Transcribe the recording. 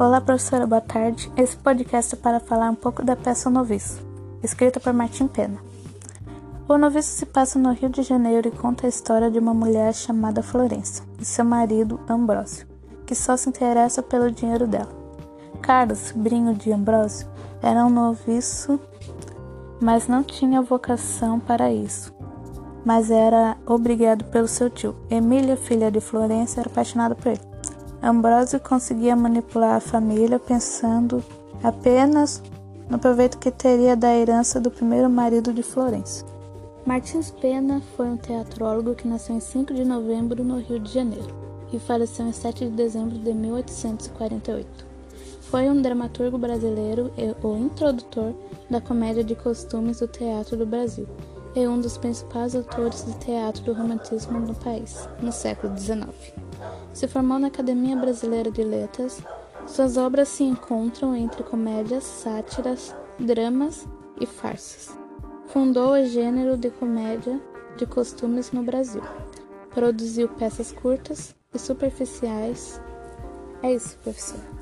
Olá, professora, boa tarde. Esse podcast é para falar um pouco da peça O Noviço, escrita por Martim Pena. O Noviço se passa no Rio de Janeiro e conta a história de uma mulher chamada Florença e seu marido, Ambrósio, que só se interessa pelo dinheiro dela. Carlos, sobrinho de Ambrósio, era um noviço, mas não tinha vocação para isso. Mas era obrigado pelo seu tio. Emília, filha de Florença, era apaixonada por ele. Ambrósio conseguia manipular a família pensando apenas no proveito que teria da herança do primeiro marido de Florença. Martins Pena foi um teatrólogo que nasceu em 5 de novembro no Rio de Janeiro e faleceu em 7 de dezembro de 1848. Foi um dramaturgo brasileiro e o introdutor da comédia de costumes do teatro do Brasil e um dos principais autores de teatro do romantismo no país, no século XIX. Se formou na Academia Brasileira de Letras. Suas obras se encontram entre comédias, sátiras, dramas e farsas. Fundou o gênero de comédia de costumes no Brasil. Produziu peças curtas e superficiais. É isso, professor.